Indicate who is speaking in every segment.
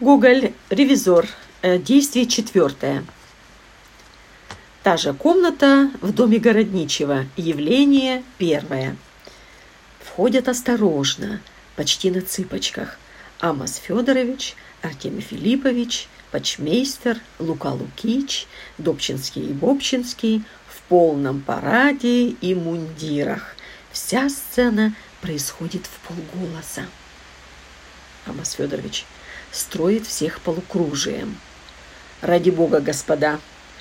Speaker 1: Гоголь, ревизор. Э, действие четвертое. Та же комната в доме Городничего. Явление первое. Входят осторожно, почти на цыпочках. Амос Федорович, Артемий Филиппович, Почмейстер, Лука Лукич, Добчинский и Бобчинский в полном параде и мундирах. Вся сцена происходит в полголоса. Амос Федорович строит всех полукружием. Ради бога, господа,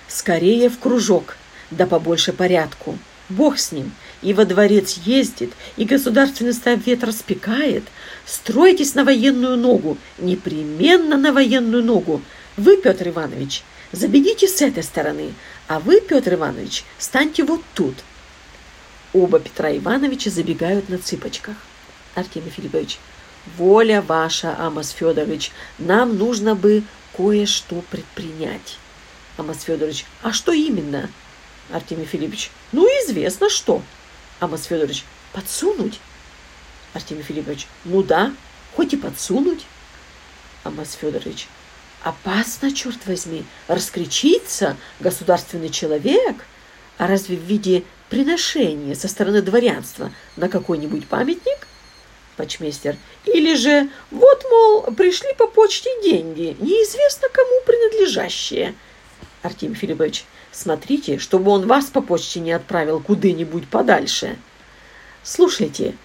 Speaker 1: скорее в кружок, да побольше порядку. Бог с ним, и во дворец ездит, и государственный совет распекает. Стройтесь на военную ногу, непременно на военную ногу. Вы, Петр Иванович, забегите с этой стороны, а вы, Петр Иванович, станьте вот тут. Оба Петра Ивановича забегают на цыпочках. Артемий Филиппович, воля ваша, Амос Федорович, нам нужно бы кое-что предпринять. Амос Федорович, а что именно? Артемий Филиппович, ну, известно что. Амос Федорович, подсунуть? Артемий Филиппович, ну да, хоть и подсунуть. Амос Федорович, опасно, черт возьми, раскричиться государственный человек, а разве в виде приношения со стороны дворянства на какой-нибудь памятник? Почмейстер. Или же, вот, мол, пришли по почте деньги, неизвестно кому принадлежащие. Артемий Филиппович, смотрите, чтобы он вас по почте не отправил куда-нибудь подальше. Слушайте,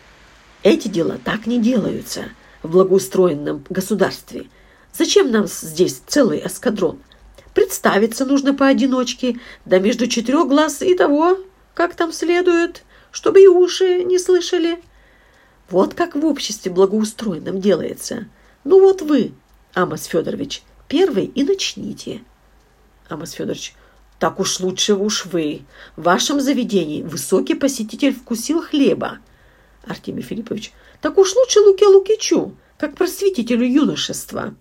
Speaker 1: эти дела так не делаются в благоустроенном государстве. Зачем нам здесь целый эскадрон? Представиться нужно поодиночке, да между четырех глаз и того, как там следует, чтобы и уши не слышали. Вот как в обществе благоустроенном делается. Ну вот вы, Амос Федорович, первый и начните. Амос Федорович, так уж лучше уж вы. В вашем заведении высокий посетитель вкусил хлеба. Артемий Филиппович, так уж лучше Луке Лукичу, как просветителю юношества.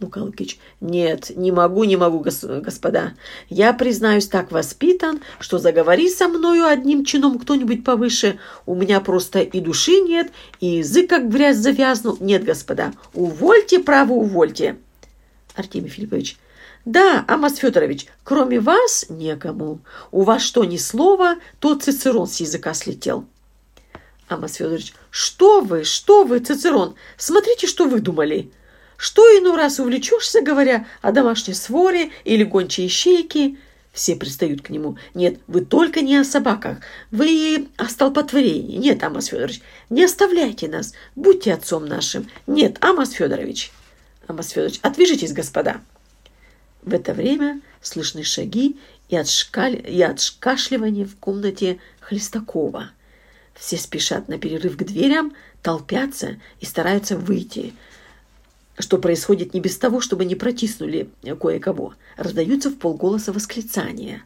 Speaker 1: Лука Лукич, нет, не могу, не могу, гос господа. Я, признаюсь, так воспитан, что заговори со мною одним чином кто-нибудь повыше, у меня просто и души нет, и язык как грязь завязнул. Нет, господа, увольте, право, увольте. Артемий Филиппович, да, Амос Федорович, кроме вас некому. У вас что ни слова, то Цицерон с языка слетел. Амос Федорович, что вы, что вы, Цицерон, смотрите, что вы думали. Что иной раз увлечешься, говоря о домашней своре или гончей ищейке, все пристают к нему. Нет, вы только не о собаках. Вы о столпотворении. Нет, Амос Федорович, не оставляйте нас. Будьте отцом нашим. Нет, Амос Федорович. Амос Федорович, отвяжитесь, господа. В это время слышны шаги и, отшкаль... и отшкашливание в комнате Хлестакова. Все спешат на перерыв к дверям, толпятся и стараются выйти – что происходит не без того, чтобы не протиснули кое-кого. Раздаются в полголоса восклицания.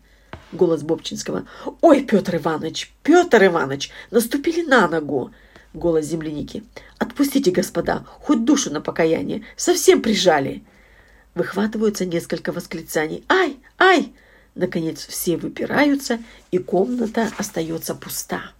Speaker 1: Голос Бобчинского. «Ой, Петр Иванович! Петр Иванович! Наступили на ногу!» Голос земляники. «Отпустите, господа, хоть душу на покаяние! Совсем прижали!» Выхватываются несколько восклицаний. «Ай! Ай!» Наконец все выпираются, и комната остается пуста.